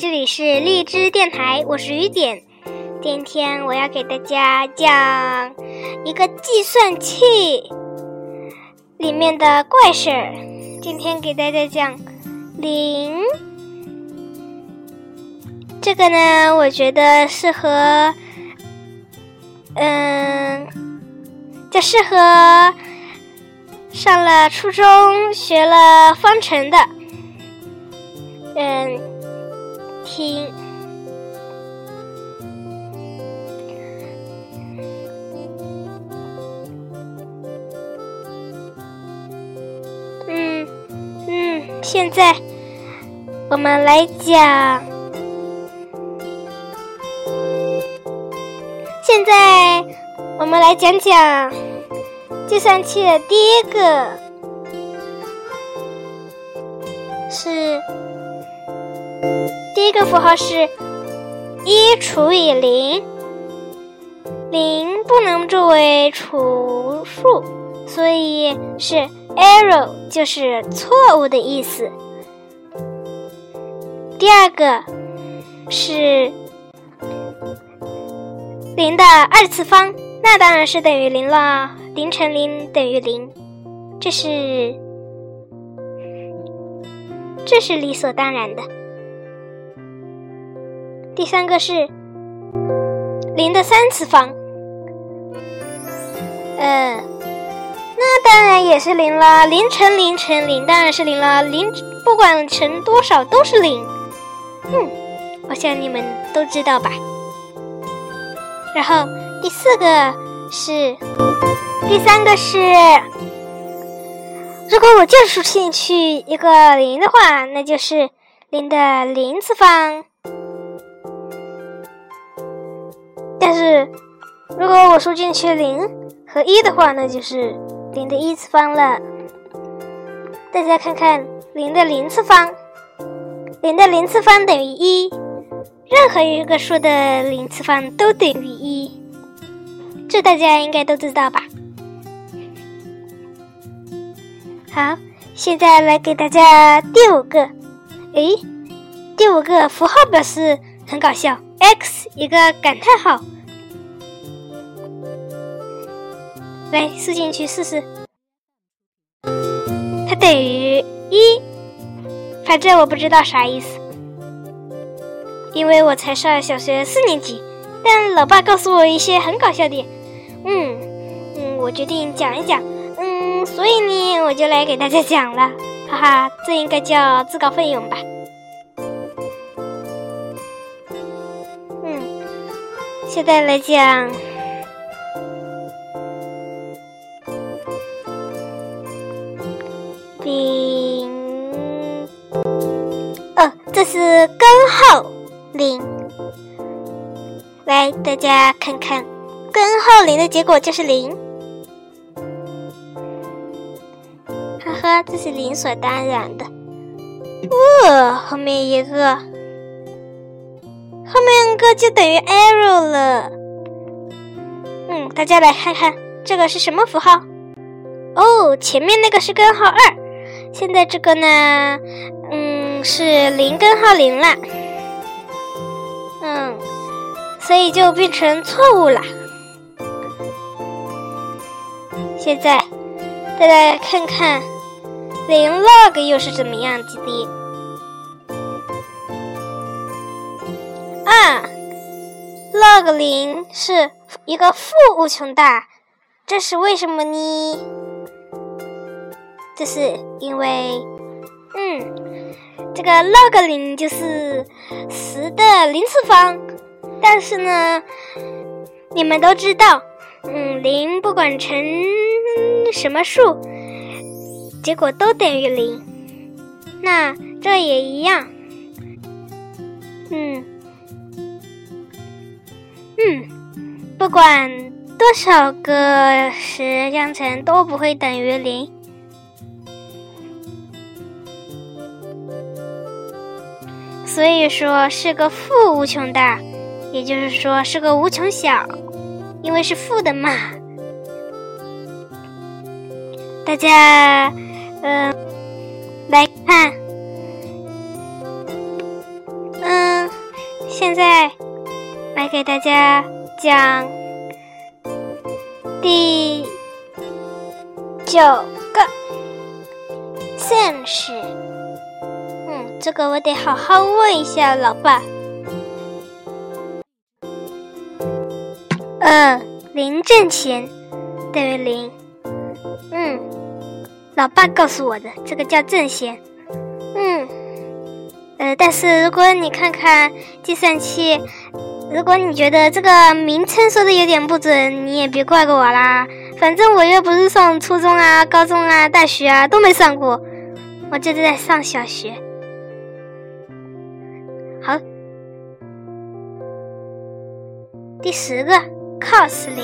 这里是荔枝电台，我是雨点。今天我要给大家讲一个计算器里面的怪事儿。今天给大家讲零，这个呢，我觉得适合，嗯，就适合上了初中学了方程的。嗯，听，嗯嗯，现在我们来讲，现在我们来讲讲计算器的第一个是。第一个符号是一除以零，零不能作为除数，所以是 error，就是错误的意思。第二个是零的二次方，那当然是等于零了，零乘零等于零，这是这是理所当然的。第三个是零的三次方，嗯，那当然也是零了。零乘零乘零当然是零了，零不管乘多少都是零。嗯，我想你们都知道吧。然后第四个是，第三个是，如果我就是进去一个零的话，那就是零的零次方。但是，如果我输进去零和一的话，那就是零的一次方了。大家看看零的零次方，零的零次方等于一，任何一个数的零次方都等于一，这大家应该都知道吧？好，现在来给大家第五个，诶，第五个符号表示很搞笑。x 一个感叹号，来输进去试试，它等于一，反正我不知道啥意思，因为我才上小学四年级。但老爸告诉我一些很搞笑的，嗯嗯，我决定讲一讲，嗯，所以呢，我就来给大家讲了，哈哈，这应该叫自告奋勇吧。嗯现在来讲，这是根号零。来，大家看看，根号零的结果就是零。呵呵，这是理所当然的。哦，后面一个。后面一个就等于 error 了。嗯，大家来看看这个是什么符号？哦，前面那个是根号二，现在这个呢，嗯，是零根号零了。嗯，所以就变成错误了。现在再来看看零 log 又是怎么样子的。啊，log 零是一个负无穷大，这是为什么呢？这是因为，嗯，这个 log 零就是十的零次方，但是呢，你们都知道，嗯，零不管乘什么数，结果都等于零，那这也一样，嗯。嗯，不管多少个十相乘都不会等于零，所以说是个负无穷大，也就是说是个无穷小，因为是负的嘛。大家，嗯，来看，嗯。现在来给大家讲第九个现实。这个我得好好问一下老爸。嗯，零挣钱等于零。嗯，老爸告诉我的，这个叫正弦。嗯，呃，但是如果你看看计算器，如果你觉得这个名称说的有点不准，你也别怪我啦。反正我又不是上初中啊、高中啊、大学啊都没上过，我就是在上小学。第十个 cos 零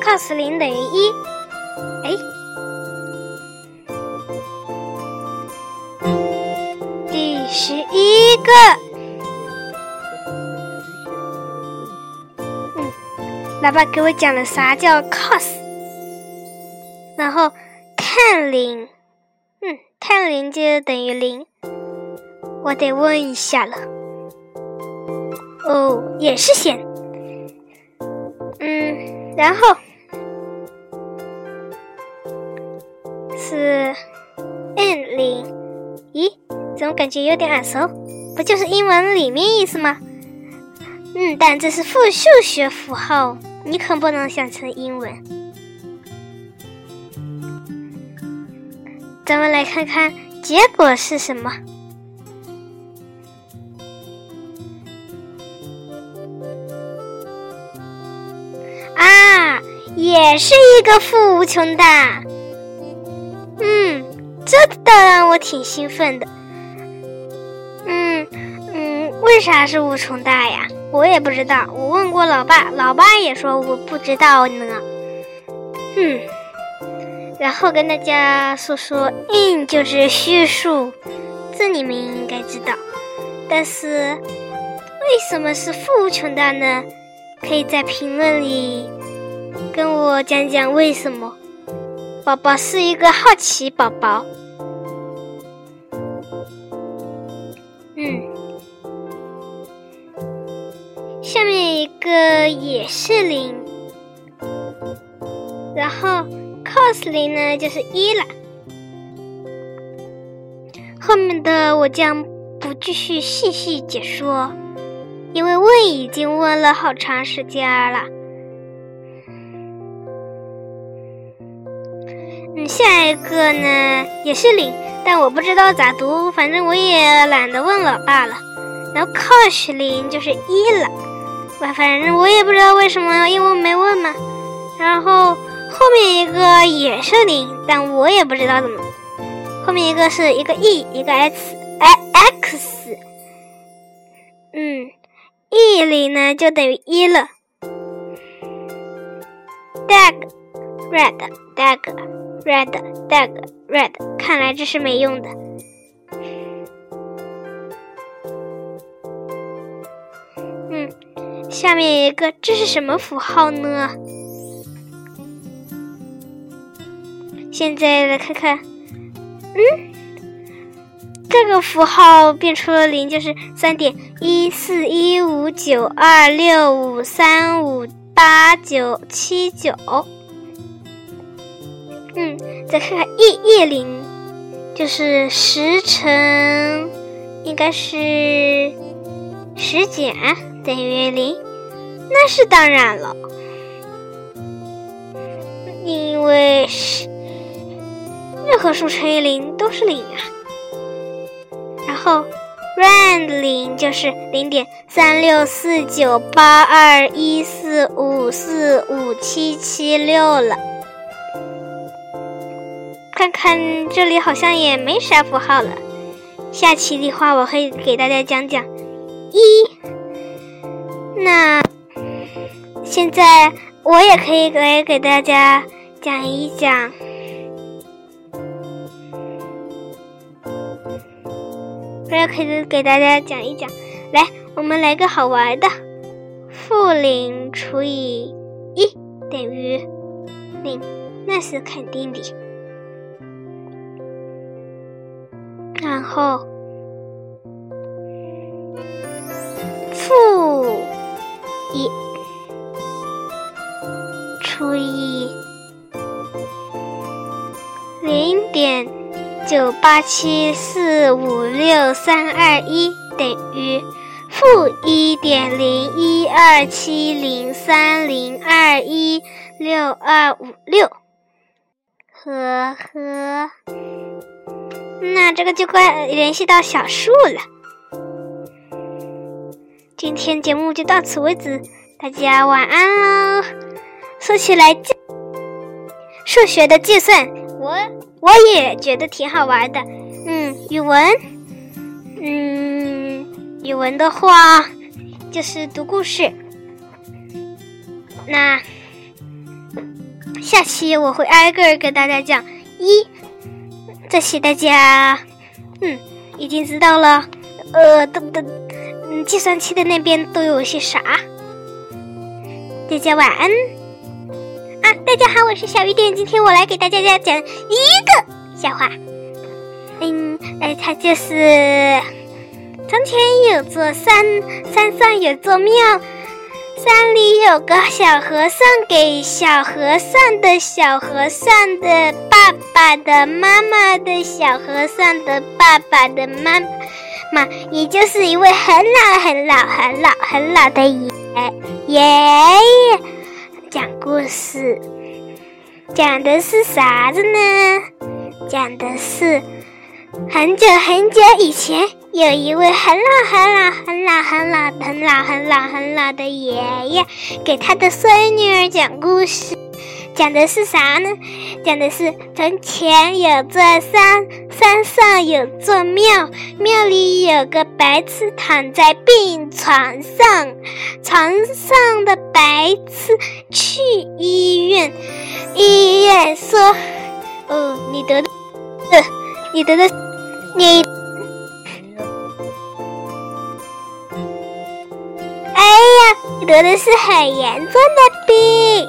，cos 零等于一。哎，第十一个，嗯，老爸给我讲了啥叫 cos，然后 tan 零，嗯，tan 零就等于零。我得问一下了。哦，也是弦。嗯，然后是 n 零。咦，怎么感觉有点耳熟？不就是英文里面意思吗？嗯，但这是复数学符号，你可不能想成英文。咱们来看看结果是什么。也是一个负无穷大，嗯，这倒让我挺兴奋的。嗯嗯，为啥是无穷大呀？我也不知道。我问过老爸，老爸也说我不知道呢。嗯，然后跟大家说说，in 就是虚数，这你们应该知道。但是为什么是负无穷大呢？可以在评论里。跟我讲讲为什么，宝宝是一个好奇宝宝。嗯，下面一个也是零，然后 cos 零呢就是一了。后面的我将不继续细细解说，因为问已经问了好长时间了。下一个呢也是零，但我不知道咋读，反正我也懒得问老爸了。然后 cos 零就是一了，我反正我也不知道为什么，因为没问嘛。然后后面一个也是零，但我也不知道怎么。后面一个是一个 e 一个 x，x，嗯，e 零呢就等于一了。dag red dag。Red, dag, red，看来这是没用的。嗯，下面一个，这是什么符号呢？现在来看看，嗯，这个符号变出了零，就是三点一四一五九二六五三五八九七九。再看看 e e 零，就是十乘，应该是十减等于零，那是当然了，因为是任何数乘以零都是零啊。然后 round 零就是零点三六四九八二一四五四五七七六了。看看这里好像也没啥符号了。下期的话我会给大家讲讲一。那现在我也可以来给大家讲一讲，我也可以给大家讲一讲。来，我们来个好玩的：负零除以一等于零，那是肯定的。然后负一除以零点九八七四五六三二一等于负一点零一二七零三零二一六二五六。呵呵那这个就快联系到小数了。今天节目就到此为止，大家晚安喽。说起来，数学的计算，我我也觉得挺好玩的。嗯，语文，嗯，语文的话就是读故事。那下期我会挨个给大家讲一，这些大家嗯已经知道了。呃，等等。嗯，计算器的那边都有些啥？大家晚安啊！大家好，我是小雨点，今天我来给大家讲一个笑话。嗯，哎，它就是从前有座山，山上有座庙，山里有个小和尚，给小和尚的小和尚的爸爸的妈妈的小和尚的爸爸的妈。妈，也就是一位很老、很老、很老、很老的爷爷爷讲故事，讲的是啥子呢？讲的是很久很久以前，有一位很老、很老、很老、很老、很老、很老、很老的爷爷，给他的孙女儿讲故事。讲的是啥呢？讲的是从前有座山，山上有座庙，庙里有个白痴躺在病床上，床上的白痴去医院，医院说：“哦，你得的，你得的，你，得的是很严重的病。”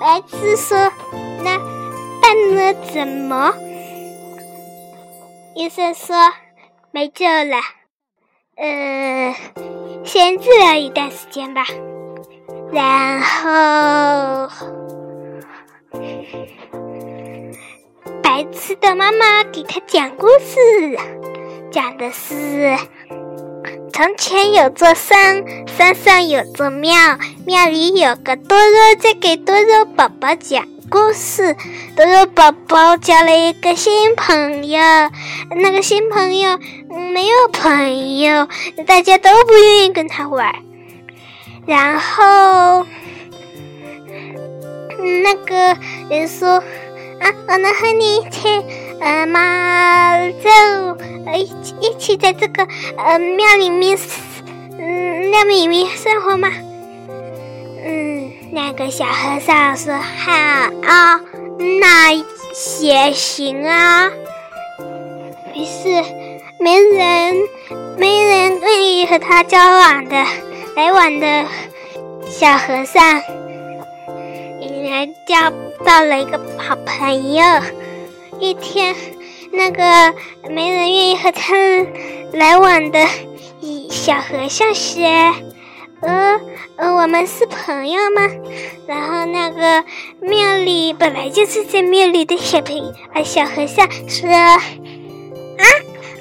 白痴说：“那办了怎么？”医生说：“没救了，呃，先治疗一段时间吧。”然后，白痴的妈妈给他讲故事，讲的是。从前有座山，山上有座庙，庙里有个多肉在给多肉宝宝讲故事。多肉宝宝交了一个新朋友，那个新朋友没有朋友，大家都不愿意跟他玩。然后，那个人说：“啊，我能和你一起，呃，马走。”一起一起在这个呃庙里面，嗯，庙里面生活吗？嗯，那个小和尚说好啊，那也行啊。于是没人没人愿意和他交往的来往的小和尚，竟然交到了一个好朋友。一天。那个没人愿意和他来往的小和尚说：“呃呃，我们是朋友吗？”然后那个庙里本来就是在庙里的小朋啊小和尚说：“啊，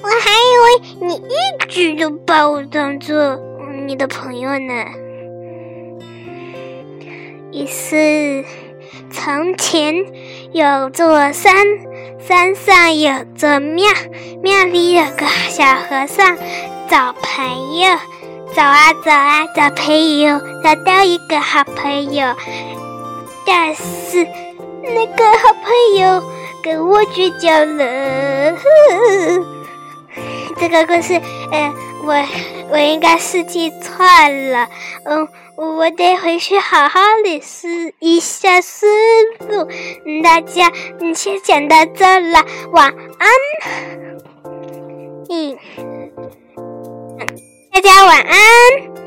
我还以为你一直都把我当做你的朋友呢。”于是，从前有座山。山上有座庙，庙里有个小和尚找朋友，找啊找啊找朋友，找到一个好朋友，但是那个好朋友跟我绝交了。这个故事，呃，我我应该是记错了，嗯。我得回去好好理思一下思路。大家，你先讲到这了，晚安。嗯，大家晚安。